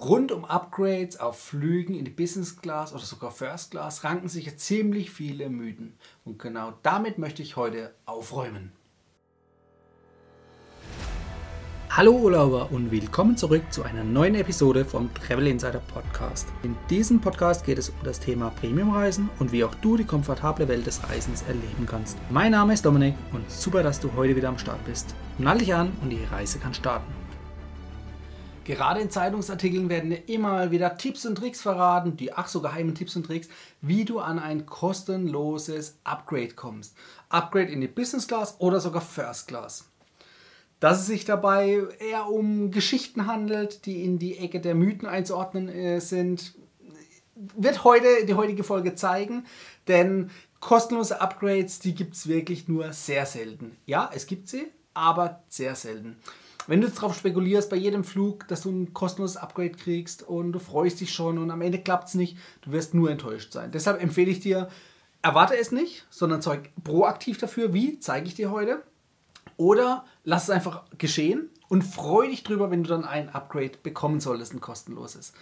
Rund um Upgrades auf Flügen in die Business Class oder sogar First Class ranken sich ziemlich viele Mythen. Und genau damit möchte ich heute aufräumen. Hallo Urlauber und willkommen zurück zu einer neuen Episode vom Travel Insider Podcast. In diesem Podcast geht es um das Thema Premiumreisen und wie auch du die komfortable Welt des Reisens erleben kannst. Mein Name ist Dominik und super, dass du heute wieder am Start bist. Nall dich an und die Reise kann starten. Gerade in Zeitungsartikeln werden immer mal wieder Tipps und Tricks verraten, die ach so geheimen Tipps und Tricks, wie du an ein kostenloses Upgrade kommst. Upgrade in die Business Class oder sogar First Class. Dass es sich dabei eher um Geschichten handelt, die in die Ecke der Mythen einzuordnen äh, sind, wird heute die heutige Folge zeigen, denn kostenlose Upgrades, die gibt es wirklich nur sehr selten. Ja, es gibt sie, aber sehr selten. Wenn du darauf spekulierst, bei jedem Flug, dass du ein kostenloses Upgrade kriegst und du freust dich schon und am Ende klappt es nicht, du wirst nur enttäuscht sein. Deshalb empfehle ich dir, erwarte es nicht, sondern zeig proaktiv dafür. Wie? Zeige ich dir heute. Oder lass es einfach geschehen und freu dich drüber, wenn du dann ein Upgrade bekommen solltest, ein kostenloses.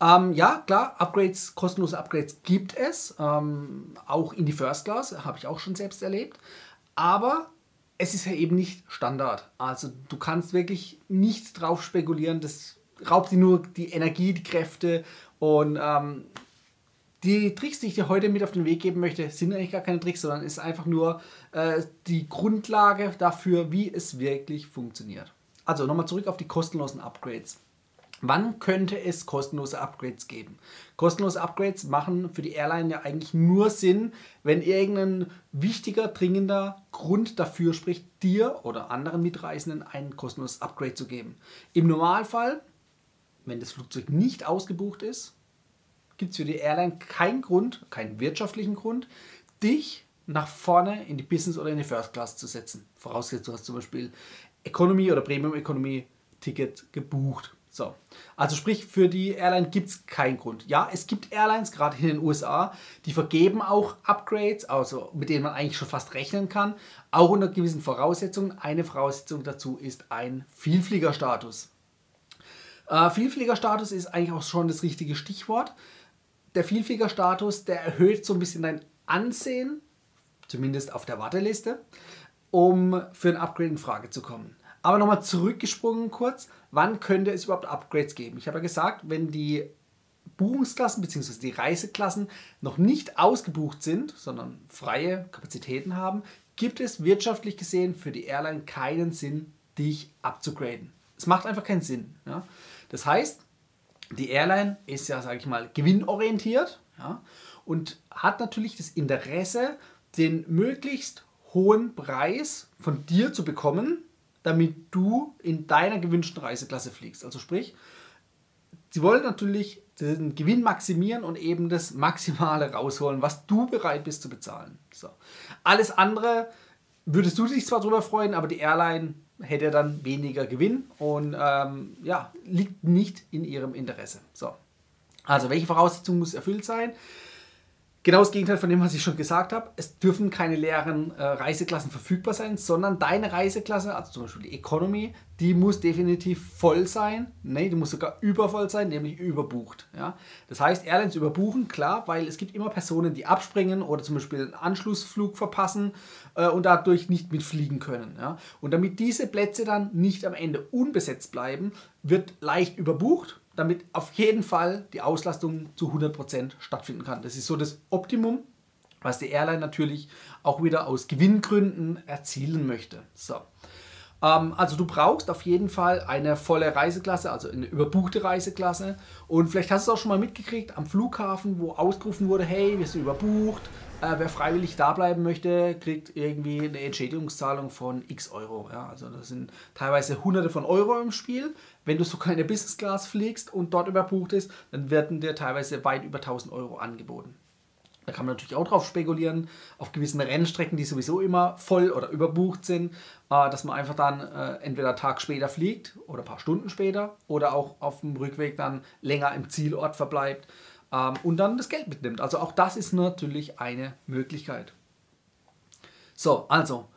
Ähm, ja, klar, Upgrades, kostenlose Upgrades gibt es. Ähm, auch in die First Class, habe ich auch schon selbst erlebt. Aber es ist ja eben nicht Standard. Also du kannst wirklich nicht drauf spekulieren, das raubt dir nur die Energie, die Kräfte und ähm, die Tricks, die ich dir heute mit auf den Weg geben möchte, sind eigentlich gar keine Tricks, sondern ist einfach nur äh, die Grundlage dafür, wie es wirklich funktioniert. Also nochmal zurück auf die kostenlosen Upgrades. Wann könnte es kostenlose Upgrades geben? Kostenlose Upgrades machen für die Airline ja eigentlich nur Sinn, wenn irgendein wichtiger, dringender Grund dafür spricht, dir oder anderen Mitreisenden ein kostenloses Upgrade zu geben. Im Normalfall, wenn das Flugzeug nicht ausgebucht ist, gibt es für die Airline keinen Grund, keinen wirtschaftlichen Grund, dich nach vorne in die Business oder in die First Class zu setzen. Vorausgesetzt, du hast zum Beispiel Economy oder Premium Economy Ticket gebucht. So. Also sprich, für die Airline gibt es keinen Grund. Ja, es gibt Airlines, gerade in den USA, die vergeben auch Upgrades, also mit denen man eigentlich schon fast rechnen kann, auch unter gewissen Voraussetzungen. Eine Voraussetzung dazu ist ein Vielfliegerstatus. Äh, Vielfliegerstatus ist eigentlich auch schon das richtige Stichwort. Der Vielfliegerstatus, der erhöht so ein bisschen dein Ansehen, zumindest auf der Warteliste, um für ein Upgrade in Frage zu kommen. Aber nochmal zurückgesprungen kurz, wann könnte es überhaupt Upgrades geben? Ich habe ja gesagt, wenn die Buchungsklassen bzw. die Reiseklassen noch nicht ausgebucht sind, sondern freie Kapazitäten haben, gibt es wirtschaftlich gesehen für die Airline keinen Sinn, dich abzugraden. Es macht einfach keinen Sinn. Ja? Das heißt, die Airline ist ja, sage ich mal, gewinnorientiert ja? und hat natürlich das Interesse, den möglichst hohen Preis von dir zu bekommen, damit du in deiner gewünschten Reiseklasse fliegst. Also sprich, sie wollen natürlich den Gewinn maximieren und eben das Maximale rausholen, was du bereit bist zu bezahlen. So. Alles andere würdest du dich zwar darüber freuen, aber die Airline hätte dann weniger Gewinn und ähm, ja, liegt nicht in ihrem Interesse. So. Also, welche Voraussetzungen muss erfüllt sein? Genau das Gegenteil von dem, was ich schon gesagt habe. Es dürfen keine leeren äh, Reiseklassen verfügbar sein, sondern deine Reiseklasse, also zum Beispiel die Economy, die muss definitiv voll sein. Nee, die muss sogar übervoll sein, nämlich überbucht. Ja? Das heißt, Airlines überbuchen, klar, weil es gibt immer Personen, die abspringen oder zum Beispiel einen Anschlussflug verpassen äh, und dadurch nicht mitfliegen können. Ja? Und damit diese Plätze dann nicht am Ende unbesetzt bleiben, wird leicht überbucht damit auf jeden Fall die Auslastung zu 100% stattfinden kann. Das ist so das Optimum, was die Airline natürlich auch wieder aus Gewinngründen erzielen möchte. So. Ähm, also du brauchst auf jeden Fall eine volle Reiseklasse, also eine überbuchte Reiseklasse. Und vielleicht hast du es auch schon mal mitgekriegt am Flughafen, wo ausgerufen wurde, hey, wir sind überbucht. Äh, wer freiwillig da bleiben möchte, kriegt irgendwie eine Entschädigungszahlung von x Euro. Ja, also das sind teilweise hunderte von Euro im Spiel. Wenn du sogar in der Business Class fliegst und dort überbucht ist, dann werden dir teilweise weit über 1000 Euro angeboten. Da kann man natürlich auch drauf spekulieren, auf gewissen Rennstrecken, die sowieso immer voll oder überbucht sind, äh, dass man einfach dann äh, entweder einen Tag später fliegt oder ein paar Stunden später oder auch auf dem Rückweg dann länger im Zielort verbleibt ähm, und dann das Geld mitnimmt. Also auch das ist natürlich eine Möglichkeit. So, also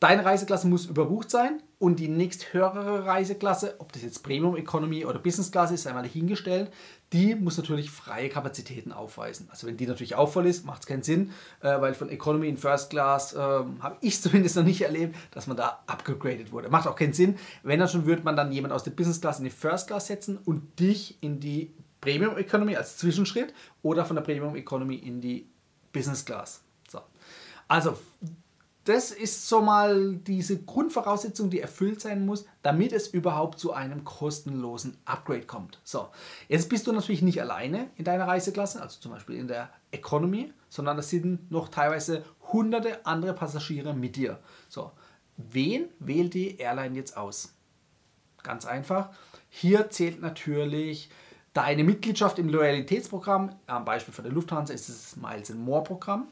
deine Reiseklasse muss überbucht sein und die nächsthöhere Reiseklasse, ob das jetzt Premium Economy oder Business Class ist, sei mal dahingestellt, die muss natürlich freie Kapazitäten aufweisen. Also wenn die natürlich auch voll ist, macht es keinen Sinn, äh, weil von Economy in First Class äh, habe ich zumindest noch nicht erlebt, dass man da abgegradet wurde. Macht auch keinen Sinn. Wenn dann schon, würde man dann jemand aus der Business Class in die First Class setzen und dich in die Premium Economy als Zwischenschritt oder von der Premium Economy in die Business Class. So. Also das ist so mal diese Grundvoraussetzung, die erfüllt sein muss, damit es überhaupt zu einem kostenlosen Upgrade kommt. So, jetzt bist du natürlich nicht alleine in deiner Reiseklasse, also zum Beispiel in der Economy, sondern es sind noch teilweise hunderte andere Passagiere mit dir. So, wen wählt die Airline jetzt aus? Ganz einfach. Hier zählt natürlich deine Mitgliedschaft im Loyalitätsprogramm. Am Beispiel von der Lufthansa ist das Miles More Programm.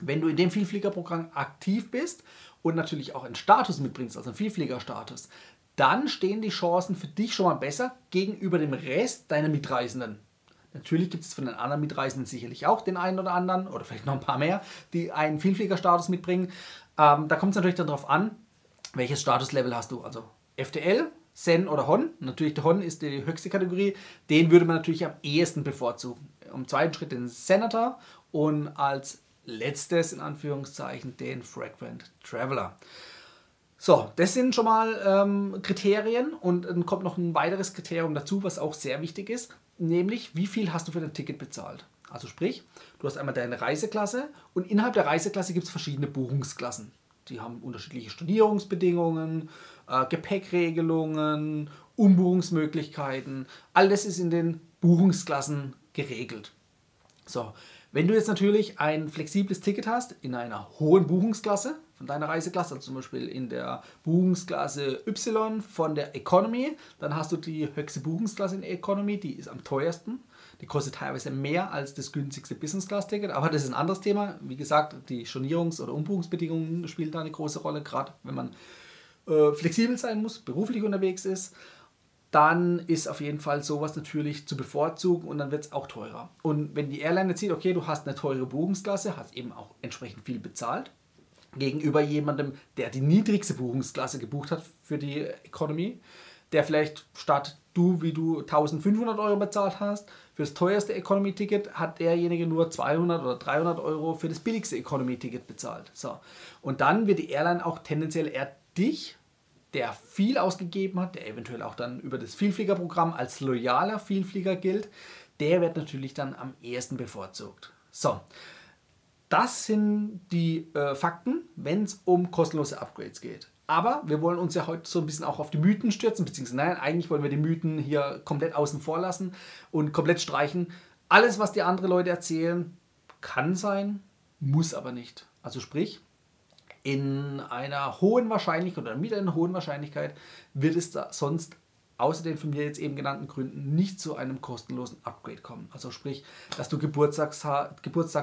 Wenn du in dem Vielfliegerprogramm aktiv bist und natürlich auch einen Status mitbringst, also einen Vielfliegerstatus, dann stehen die Chancen für dich schon mal besser gegenüber dem Rest deiner Mitreisenden. Natürlich gibt es von den anderen Mitreisenden sicherlich auch den einen oder anderen oder vielleicht noch ein paar mehr, die einen Vielfliegerstatus mitbringen. Ähm, da kommt es natürlich darauf an, welches Statuslevel hast du. Also FTL, Sen oder Hon. Natürlich der Hon ist die höchste Kategorie. Den würde man natürlich am ehesten bevorzugen. Im zweiten Schritt den Senator und als letztes in Anführungszeichen den Frequent Traveler. So, das sind schon mal ähm, Kriterien und dann kommt noch ein weiteres Kriterium dazu, was auch sehr wichtig ist, nämlich wie viel hast du für dein Ticket bezahlt. Also sprich, du hast einmal deine Reiseklasse und innerhalb der Reiseklasse gibt es verschiedene Buchungsklassen. Die haben unterschiedliche Stornierungsbedingungen, äh, Gepäckregelungen, Umbuchungsmöglichkeiten. All das ist in den Buchungsklassen geregelt. So, wenn du jetzt natürlich ein flexibles Ticket hast in einer hohen Buchungsklasse von deiner Reiseklasse, also zum Beispiel in der Buchungsklasse Y von der Economy, dann hast du die höchste Buchungsklasse in der Economy, die ist am teuersten. Die kostet teilweise mehr als das günstigste Business Class Ticket, aber das ist ein anderes Thema. Wie gesagt, die Stornierungs- oder Umbuchungsbedingungen spielen da eine große Rolle, gerade wenn man äh, flexibel sein muss, beruflich unterwegs ist dann ist auf jeden Fall sowas natürlich zu bevorzugen und dann wird es auch teurer. Und wenn die Airline sieht, okay, du hast eine teure Buchungsklasse, hast eben auch entsprechend viel bezahlt, gegenüber jemandem, der die niedrigste Buchungsklasse gebucht hat für die Economy, der vielleicht statt du, wie du 1500 Euro bezahlt hast, für das teuerste Economy-Ticket hat derjenige nur 200 oder 300 Euro für das billigste Economy-Ticket bezahlt. So. Und dann wird die Airline auch tendenziell eher dich der viel ausgegeben hat, der eventuell auch dann über das Vielfliegerprogramm als loyaler Vielflieger gilt, der wird natürlich dann am ehesten bevorzugt. So, das sind die äh, Fakten, wenn es um kostenlose Upgrades geht. Aber wir wollen uns ja heute so ein bisschen auch auf die Mythen stürzen, beziehungsweise nein, eigentlich wollen wir die Mythen hier komplett außen vor lassen und komplett streichen. Alles, was die anderen Leute erzählen, kann sein, muss aber nicht. Also sprich, in einer hohen Wahrscheinlichkeit oder mit einer hohen Wahrscheinlichkeit wird es da sonst außer den von mir jetzt eben genannten Gründen nicht zu einem kostenlosen Upgrade kommen. Also sprich, dass du Geburtstag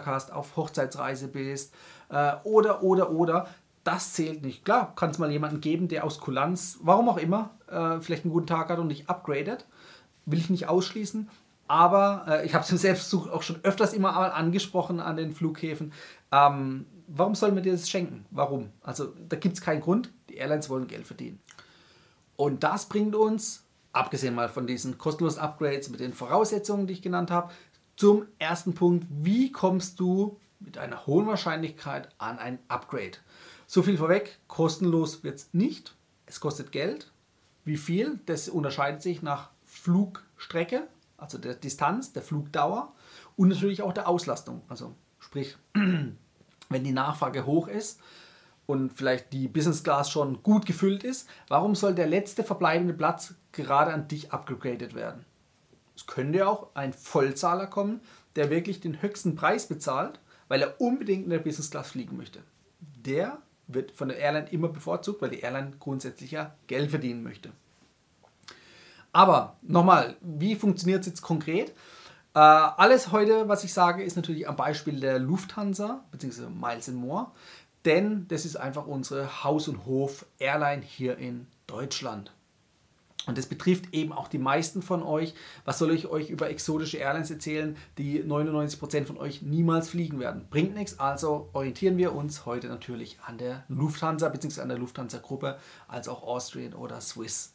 hast, auf Hochzeitsreise bist äh, oder, oder, oder. Das zählt nicht. Klar, kann es mal jemanden geben, der aus Kulanz, warum auch immer, äh, vielleicht einen guten Tag hat und dich upgradet. Will ich nicht ausschließen. Aber äh, ich habe es selbst auch schon öfters immer angesprochen an den Flughäfen. Ähm, warum soll man dir das schenken? Warum? Also da gibt es keinen Grund. Die Airlines wollen Geld verdienen. Und das bringt uns, abgesehen mal von diesen kostenlosen Upgrades mit den Voraussetzungen, die ich genannt habe, zum ersten Punkt. Wie kommst du mit einer hohen Wahrscheinlichkeit an ein Upgrade? So viel vorweg, kostenlos wird es nicht. Es kostet Geld. Wie viel? Das unterscheidet sich nach Flugstrecke, also der Distanz, der Flugdauer und natürlich auch der Auslastung. Also sprich, wenn die Nachfrage hoch ist und vielleicht die Business Class schon gut gefüllt ist, warum soll der letzte verbleibende Platz gerade an dich abgegradet werden? Es könnte auch ein Vollzahler kommen, der wirklich den höchsten Preis bezahlt, weil er unbedingt in der Business Class fliegen möchte. Der wird von der Airline immer bevorzugt, weil die Airline grundsätzlich ja Geld verdienen möchte. Aber nochmal, wie funktioniert es jetzt konkret? Äh, alles heute, was ich sage, ist natürlich am Beispiel der Lufthansa bzw. Miles More, denn das ist einfach unsere Haus- und Hof-Airline hier in Deutschland. Und das betrifft eben auch die meisten von euch. Was soll ich euch über exotische Airlines erzählen, die 99% von euch niemals fliegen werden? Bringt nichts, also orientieren wir uns heute natürlich an der Lufthansa bzw. an der Lufthansa-Gruppe, als auch Austrian oder Swiss.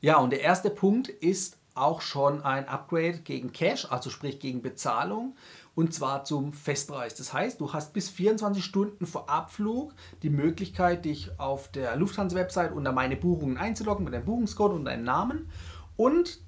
Ja, und der erste Punkt ist auch schon ein Upgrade gegen Cash, also sprich gegen Bezahlung und zwar zum Festpreis. Das heißt, du hast bis 24 Stunden vor Abflug die Möglichkeit, dich auf der Lufthansa-Website unter meine Buchungen einzuloggen mit deinem Buchungscode und deinem Namen und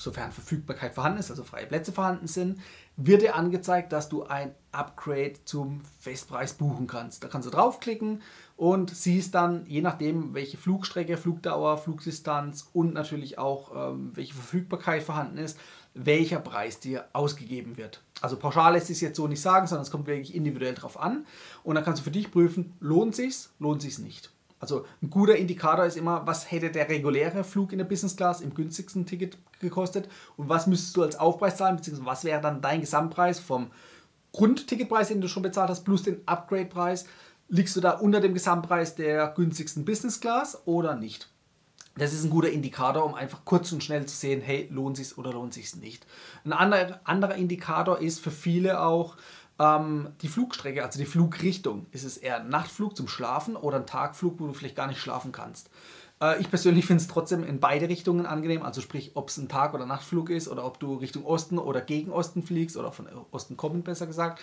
sofern Verfügbarkeit vorhanden ist, also freie Plätze vorhanden sind, wird dir angezeigt, dass du ein Upgrade zum Festpreis buchen kannst. Da kannst du draufklicken und siehst dann, je nachdem, welche Flugstrecke, Flugdauer, Flugdistanz und natürlich auch ähm, welche Verfügbarkeit vorhanden ist, welcher Preis dir ausgegeben wird. Also pauschal lässt sich jetzt so nicht sagen, sondern es kommt wirklich individuell drauf an. Und dann kannst du für dich prüfen, lohnt sich's, lohnt sich's nicht. Also ein guter Indikator ist immer, was hätte der reguläre Flug in der Business Class im günstigsten Ticket gekostet und was müsstest du als Aufpreis zahlen, beziehungsweise was wäre dann dein Gesamtpreis vom Grundticketpreis, den du schon bezahlt hast, plus den Upgrade-Preis. Liegst du da unter dem Gesamtpreis der günstigsten Business Class oder nicht? Das ist ein guter Indikator, um einfach kurz und schnell zu sehen, hey, lohnt sich oder lohnt sich nicht. Ein anderer, anderer Indikator ist für viele auch ähm, die Flugstrecke, also die Flugrichtung. Ist es eher ein Nachtflug zum Schlafen oder ein Tagflug, wo du vielleicht gar nicht schlafen kannst? Äh, ich persönlich finde es trotzdem in beide Richtungen angenehm, also sprich, ob es ein Tag- oder Nachtflug ist oder ob du Richtung Osten oder gegen Osten fliegst oder von Osten kommend besser gesagt.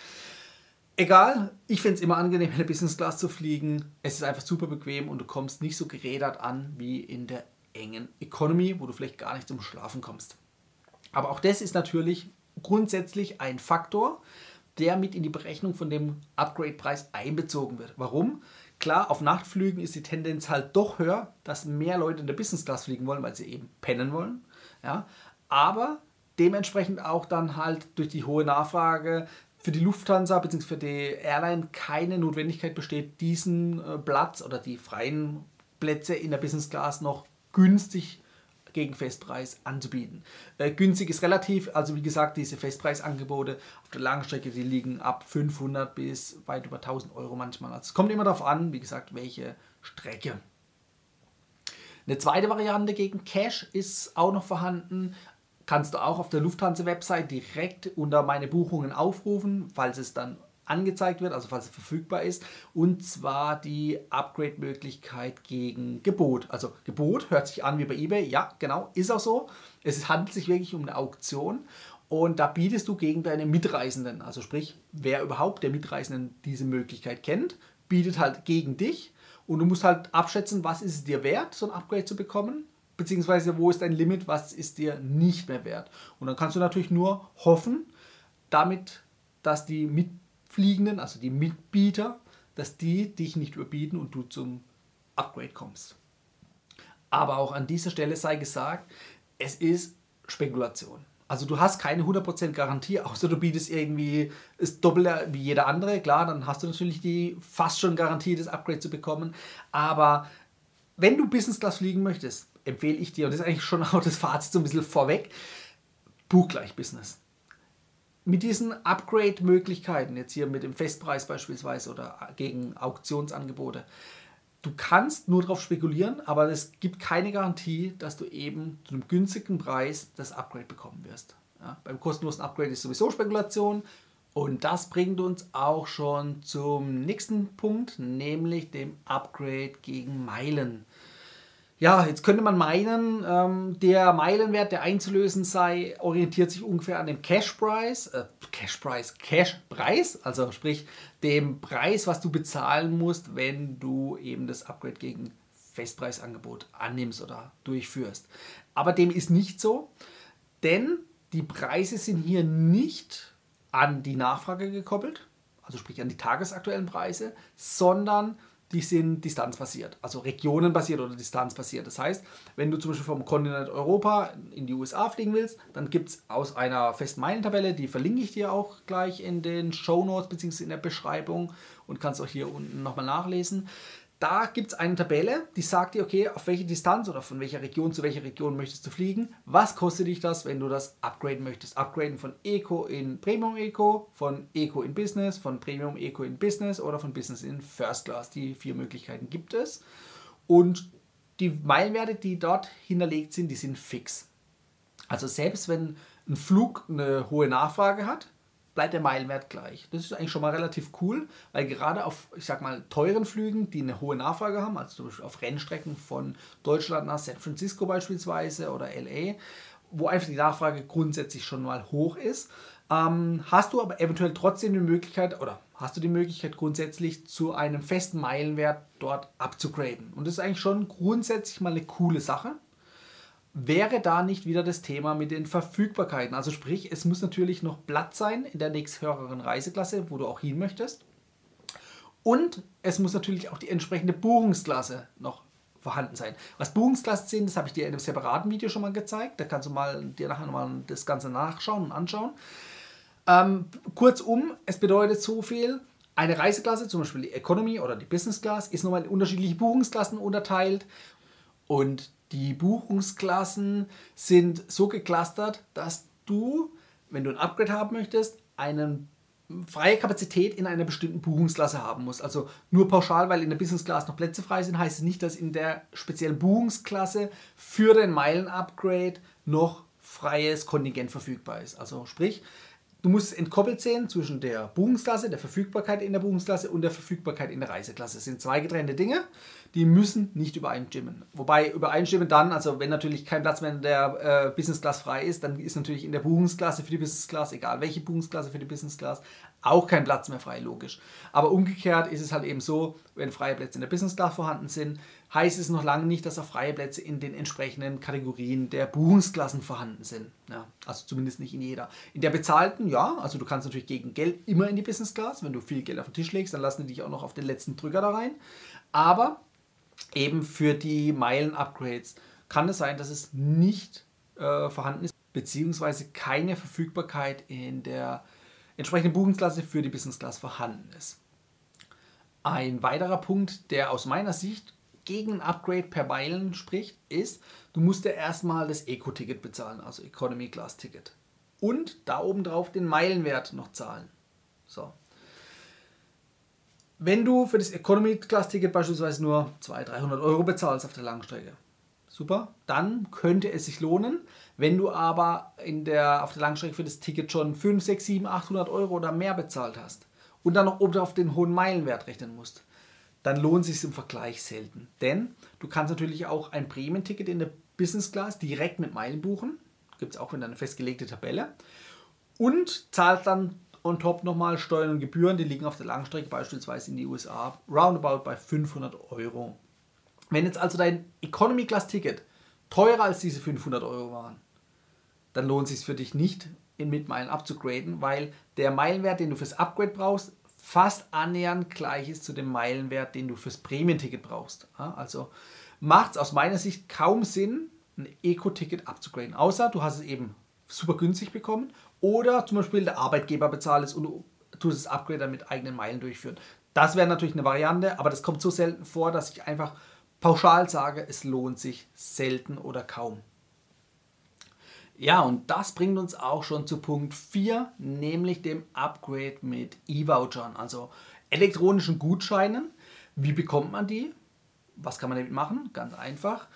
Egal, ich finde es immer angenehm, in der Business Class zu fliegen. Es ist einfach super bequem und du kommst nicht so gerädert an wie in der engen Economy, wo du vielleicht gar nicht zum Schlafen kommst. Aber auch das ist natürlich grundsätzlich ein Faktor, der mit in die Berechnung von dem Upgrade-Preis einbezogen wird. Warum? Klar, auf Nachtflügen ist die Tendenz halt doch höher, dass mehr Leute in der Business Class fliegen wollen, weil sie eben pennen wollen. Ja? Aber dementsprechend auch dann halt durch die hohe Nachfrage für die Lufthansa bzw. für die Airline keine Notwendigkeit besteht, diesen äh, Platz oder die freien Plätze in der Business Class noch günstig gegen Festpreis anzubieten. Äh, günstig ist relativ, also wie gesagt, diese Festpreisangebote auf der Langstrecke, die liegen ab 500 bis weit über 1000 Euro manchmal. Also es kommt immer darauf an, wie gesagt, welche Strecke. Eine zweite Variante gegen Cash ist auch noch vorhanden kannst du auch auf der Lufthansa-Website direkt unter meine Buchungen aufrufen, falls es dann angezeigt wird, also falls es verfügbar ist. Und zwar die Upgrade-Möglichkeit gegen Gebot. Also Gebot hört sich an wie bei eBay. Ja, genau, ist auch so. Es handelt sich wirklich um eine Auktion. Und da bietest du gegen deine Mitreisenden, also sprich, wer überhaupt der Mitreisenden diese Möglichkeit kennt, bietet halt gegen dich. Und du musst halt abschätzen, was ist es dir wert, so ein Upgrade zu bekommen beziehungsweise wo ist dein Limit, was ist dir nicht mehr wert. Und dann kannst du natürlich nur hoffen, damit, dass die Mitfliegenden, also die Mitbieter, dass die dich nicht überbieten und du zum Upgrade kommst. Aber auch an dieser Stelle sei gesagt, es ist Spekulation. Also du hast keine 100% Garantie, außer du bietest irgendwie das Doppelte wie jeder andere. Klar, dann hast du natürlich die fast schon Garantie, das Upgrade zu bekommen. Aber wenn du Business Class fliegen möchtest, empfehle ich dir, und das ist eigentlich schon auch das Fazit so ein bisschen vorweg, buch gleich Business. Mit diesen Upgrade-Möglichkeiten, jetzt hier mit dem Festpreis beispielsweise oder gegen Auktionsangebote, du kannst nur darauf spekulieren, aber es gibt keine Garantie, dass du eben zu einem günstigen Preis das Upgrade bekommen wirst. Ja, beim kostenlosen Upgrade ist sowieso Spekulation. Und das bringt uns auch schon zum nächsten Punkt, nämlich dem Upgrade gegen Meilen. Ja, jetzt könnte man meinen, ähm, der Meilenwert, der einzulösen sei, orientiert sich ungefähr an dem Cash-Price, äh, Cash-Price, Cash-Preis, also sprich dem Preis, was du bezahlen musst, wenn du eben das Upgrade gegen Festpreisangebot annimmst oder durchführst. Aber dem ist nicht so, denn die Preise sind hier nicht an die Nachfrage gekoppelt, also sprich an die tagesaktuellen Preise, sondern die sind distanzbasiert, also regionenbasiert oder distanzbasiert. Das heißt, wenn du zum Beispiel vom Kontinent Europa in die USA fliegen willst, dann gibt es aus einer festen Meilentabelle, die verlinke ich dir auch gleich in den Show Notes bzw. in der Beschreibung und kannst auch hier unten nochmal nachlesen. Da gibt es eine Tabelle, die sagt dir, okay, auf welche Distanz oder von welcher Region zu welcher Region möchtest du fliegen. Was kostet dich das, wenn du das upgraden möchtest? Upgraden von Eco in Premium Eco, von Eco in Business, von Premium Eco in Business oder von Business in First Class. Die vier Möglichkeiten gibt es. Und die Meilenwerte, die dort hinterlegt sind, die sind fix. Also selbst wenn ein Flug eine hohe Nachfrage hat, bleibt der Meilenwert gleich. Das ist eigentlich schon mal relativ cool, weil gerade auf, ich sag mal, teuren Flügen, die eine hohe Nachfrage haben, also zum Beispiel auf Rennstrecken von Deutschland nach San Francisco beispielsweise oder LA, wo einfach die Nachfrage grundsätzlich schon mal hoch ist, ähm, hast du aber eventuell trotzdem die Möglichkeit oder hast du die Möglichkeit grundsätzlich zu einem festen Meilenwert dort abzugraden. Und das ist eigentlich schon grundsätzlich mal eine coole Sache. Wäre da nicht wieder das Thema mit den Verfügbarkeiten? Also sprich, es muss natürlich noch Platz sein in der nächsthöheren Reiseklasse, wo du auch hin möchtest. Und es muss natürlich auch die entsprechende Buchungsklasse noch vorhanden sein. Was Buchungsklassen sind, das habe ich dir in einem separaten Video schon mal gezeigt. Da kannst du mal dir nachher mal das Ganze nachschauen und anschauen. Ähm, kurzum, es bedeutet so viel, eine Reiseklasse, zum Beispiel die Economy oder die Business Class, ist nochmal in unterschiedliche Buchungsklassen unterteilt. Und die Buchungsklassen sind so geclustert, dass du, wenn du ein Upgrade haben möchtest, einen freie Kapazität in einer bestimmten Buchungsklasse haben musst. Also nur pauschal, weil in der Business Class noch Plätze frei sind, heißt es nicht, dass in der speziellen Buchungsklasse für den Meilen-Upgrade noch freies Kontingent verfügbar ist. Also sprich, Du musst entkoppelt sehen zwischen der Buchungsklasse, der Verfügbarkeit in der Buchungsklasse und der Verfügbarkeit in der Reiseklasse. Das sind zwei getrennte Dinge, die müssen nicht übereinstimmen. Wobei übereinstimmen dann, also wenn natürlich kein Platz mehr in der äh, Business Class frei ist, dann ist natürlich in der Buchungsklasse für die Business Class, egal welche Buchungsklasse für die Business Class, auch kein Platz mehr frei, logisch. Aber umgekehrt ist es halt eben so, wenn freie Plätze in der Business Class vorhanden sind, heißt es noch lange nicht, dass auch freie Plätze in den entsprechenden Kategorien der Buchungsklassen vorhanden sind. Ja, also zumindest nicht in jeder. In der bezahlten, ja, also du kannst natürlich gegen Geld immer in die Business Class. Wenn du viel Geld auf den Tisch legst, dann lassen die dich auch noch auf den letzten Drücker da rein. Aber eben für die Meilen-Upgrades kann es sein, dass es nicht äh, vorhanden ist, beziehungsweise keine Verfügbarkeit in der entsprechenden Buchungsklasse für die Business Class vorhanden ist. Ein weiterer Punkt, der aus meiner Sicht gegen ein Upgrade per Meilen spricht, ist, du musst ja erstmal das Eco-Ticket bezahlen, also Economy Class Ticket. Und da oben drauf den Meilenwert noch zahlen. So. Wenn du für das Economy Class Ticket beispielsweise nur 200, 300 Euro bezahlst auf der Langstrecke, super, dann könnte es sich lohnen. Wenn du aber in der, auf der Langstrecke für das Ticket schon 5, 6, 7, 800 Euro oder mehr bezahlt hast und dann noch oben auf den hohen Meilenwert rechnen musst, dann lohnt es sich im Vergleich selten. Denn du kannst natürlich auch ein Prämienticket in der Business Class direkt mit Meilen buchen. Gibt es auch in eine festgelegte Tabelle. Und zahlst dann on top nochmal Steuern und Gebühren. Die liegen auf der Langstrecke beispielsweise in die USA roundabout bei 500 Euro. Wenn jetzt also dein Economy Class Ticket teurer als diese 500 Euro waren, dann lohnt es sich für dich nicht, in Mitmeilen abzugraden, weil der Meilenwert, den du fürs Upgrade brauchst, fast annähernd gleich ist zu dem Meilenwert, den du fürs Prämienticket brauchst. Also macht es aus meiner Sicht kaum Sinn, ein Eco-Ticket abzugraden. Außer du hast es eben super günstig bekommen oder zum Beispiel der Arbeitgeber bezahlt es und du tust das Upgrade dann mit eigenen Meilen durchführen. Das wäre natürlich eine Variante, aber das kommt so selten vor, dass ich einfach pauschal sage, es lohnt sich selten oder kaum. Ja, und das bringt uns auch schon zu Punkt 4, nämlich dem Upgrade mit E-Vouchern, also elektronischen Gutscheinen. Wie bekommt man die? Was kann man damit machen? Ganz einfach.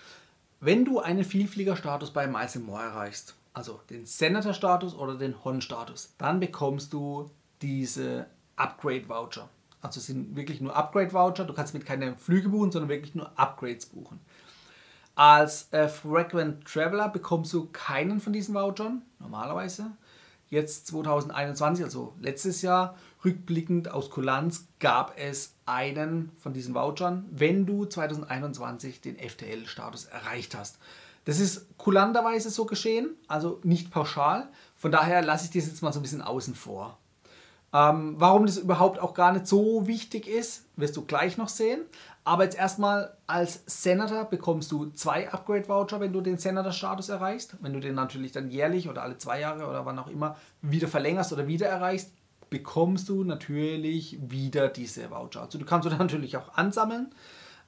Wenn du einen Vielfliegerstatus bei Miles More erreichst, also den Senator-Status oder den Hon-Status, dann bekommst du diese Upgrade-Voucher. Also es sind wirklich nur Upgrade-Voucher. Du kannst mit keine Flüge buchen, sondern wirklich nur Upgrades buchen. Als äh, Frequent Traveler bekommst du keinen von diesen Vouchern, normalerweise. Jetzt 2021, also letztes Jahr, rückblickend aus Kulanz, gab es einen von diesen Vouchern, wenn du 2021 den FTL-Status erreicht hast. Das ist kulanterweise so geschehen, also nicht pauschal. Von daher lasse ich das jetzt mal so ein bisschen außen vor. Ähm, warum das überhaupt auch gar nicht so wichtig ist, wirst du gleich noch sehen. Aber jetzt erstmal als Senator bekommst du zwei Upgrade-Voucher, wenn du den Senator-Status erreichst. Wenn du den natürlich dann jährlich oder alle zwei Jahre oder wann auch immer wieder verlängerst oder wieder erreichst, bekommst du natürlich wieder diese Voucher. Also du kannst du natürlich auch ansammeln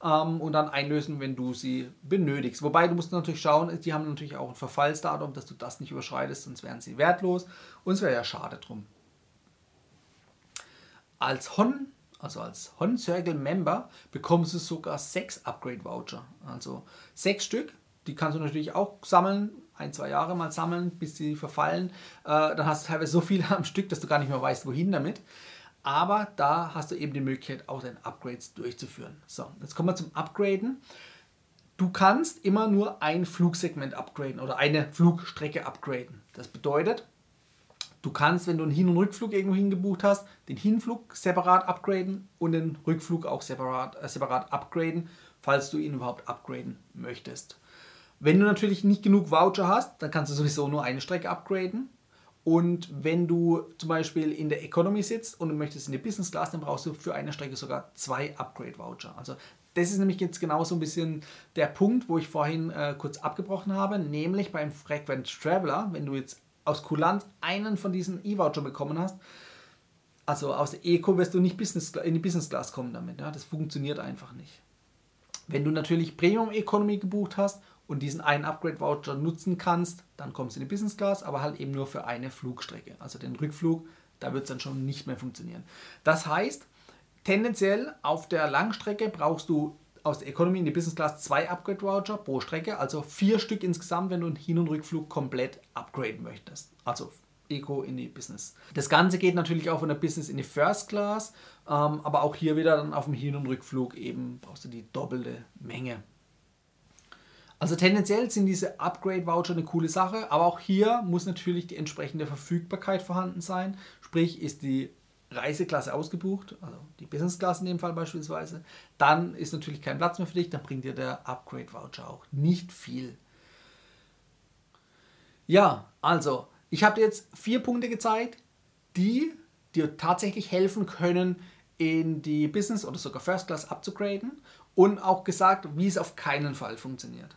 ähm, und dann einlösen, wenn du sie benötigst. Wobei du musst natürlich schauen, die haben natürlich auch ein Verfallsdatum, dass du das nicht überschreitest, sonst wären sie wertlos und es wäre ja schade drum. Als Hon also als Hon Circle Member, bekommst du sogar sechs Upgrade Voucher. Also sechs Stück. Die kannst du natürlich auch sammeln, ein, zwei Jahre mal sammeln, bis sie verfallen. Äh, dann hast du teilweise so viele am Stück, dass du gar nicht mehr weißt, wohin damit. Aber da hast du eben die Möglichkeit, auch deine Upgrades durchzuführen. So, jetzt kommen wir zum Upgraden. Du kannst immer nur ein Flugsegment upgraden oder eine Flugstrecke upgraden. Das bedeutet, du kannst, wenn du einen Hin- und Rückflug irgendwo hingebucht hast, den Hinflug separat upgraden und den Rückflug auch separat, äh, separat upgraden, falls du ihn überhaupt upgraden möchtest. Wenn du natürlich nicht genug Voucher hast, dann kannst du sowieso nur eine Strecke upgraden. Und wenn du zum Beispiel in der Economy sitzt und du möchtest in der Business Class, dann brauchst du für eine Strecke sogar zwei Upgrade Voucher. Also das ist nämlich jetzt genau so ein bisschen der Punkt, wo ich vorhin äh, kurz abgebrochen habe, nämlich beim Frequent Traveler, wenn du jetzt aus Kulanz einen von diesen E-Voucher bekommen hast, also aus der Eco wirst du nicht Business, in die Business Class kommen damit. Ja? Das funktioniert einfach nicht. Wenn du natürlich Premium Economy gebucht hast und diesen einen Upgrade Voucher nutzen kannst, dann kommst du in die Business Class, aber halt eben nur für eine Flugstrecke. Also den Rückflug, da wird es dann schon nicht mehr funktionieren. Das heißt, tendenziell auf der Langstrecke brauchst du aus der Economy in die Business Class zwei Upgrade Voucher pro Strecke, also vier Stück insgesamt, wenn du einen Hin- und Rückflug komplett upgraden möchtest. Also Eco in die Business. Das Ganze geht natürlich auch von der Business in die First Class, ähm, aber auch hier wieder dann auf dem Hin- und Rückflug eben brauchst du die doppelte Menge. Also tendenziell sind diese Upgrade-Voucher eine coole Sache, aber auch hier muss natürlich die entsprechende Verfügbarkeit vorhanden sein. Sprich, ist die Reiseklasse ausgebucht, also die Business Class in dem Fall beispielsweise, dann ist natürlich kein Platz mehr für dich, dann bringt dir der Upgrade Voucher auch nicht viel. Ja, also, ich habe dir jetzt vier Punkte gezeigt, die dir tatsächlich helfen können, in die Business oder sogar First Class abzugraden und auch gesagt, wie es auf keinen Fall funktioniert.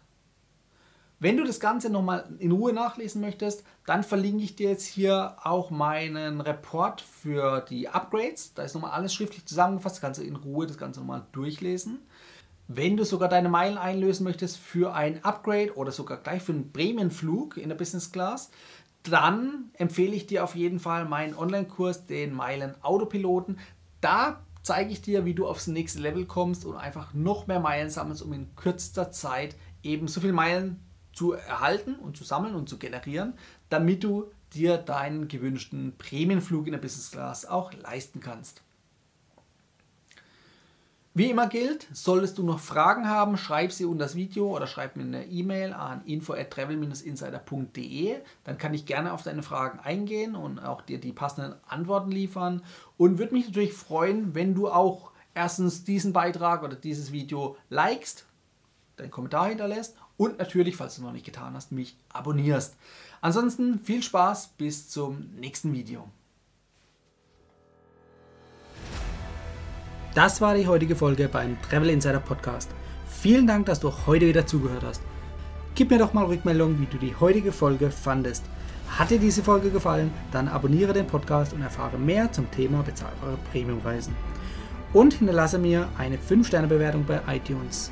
Wenn du das Ganze nochmal in Ruhe nachlesen möchtest, dann verlinke ich dir jetzt hier auch meinen Report für die Upgrades. Da ist nochmal alles schriftlich zusammengefasst, kannst du in Ruhe das Ganze nochmal durchlesen. Wenn du sogar deine Meilen einlösen möchtest für ein Upgrade oder sogar gleich für einen Prämienflug in der Business Class, dann empfehle ich dir auf jeden Fall meinen Online-Kurs, den Meilen Autopiloten. Da zeige ich dir, wie du aufs nächste Level kommst und einfach noch mehr Meilen sammelst, um in kürzester Zeit eben so viele Meilen zu erhalten und zu sammeln und zu generieren, damit du dir deinen gewünschten Prämienflug in der Business Class auch leisten kannst. Wie immer gilt, solltest du noch Fragen haben, schreib sie unter das Video oder schreib mir eine E-Mail an info@travel-insider.de, dann kann ich gerne auf deine Fragen eingehen und auch dir die passenden Antworten liefern und würde mich natürlich freuen, wenn du auch erstens diesen Beitrag oder dieses Video likest, deinen Kommentar hinterlässt und natürlich, falls du noch nicht getan hast, mich abonnierst. Ansonsten viel Spaß, bis zum nächsten Video. Das war die heutige Folge beim Travel Insider Podcast. Vielen Dank, dass du heute wieder zugehört hast. Gib mir doch mal Rückmeldung, wie du die heutige Folge fandest. Hat dir diese Folge gefallen, dann abonniere den Podcast und erfahre mehr zum Thema bezahlbare Premiumreisen. Und hinterlasse mir eine 5-Sterne-Bewertung bei iTunes.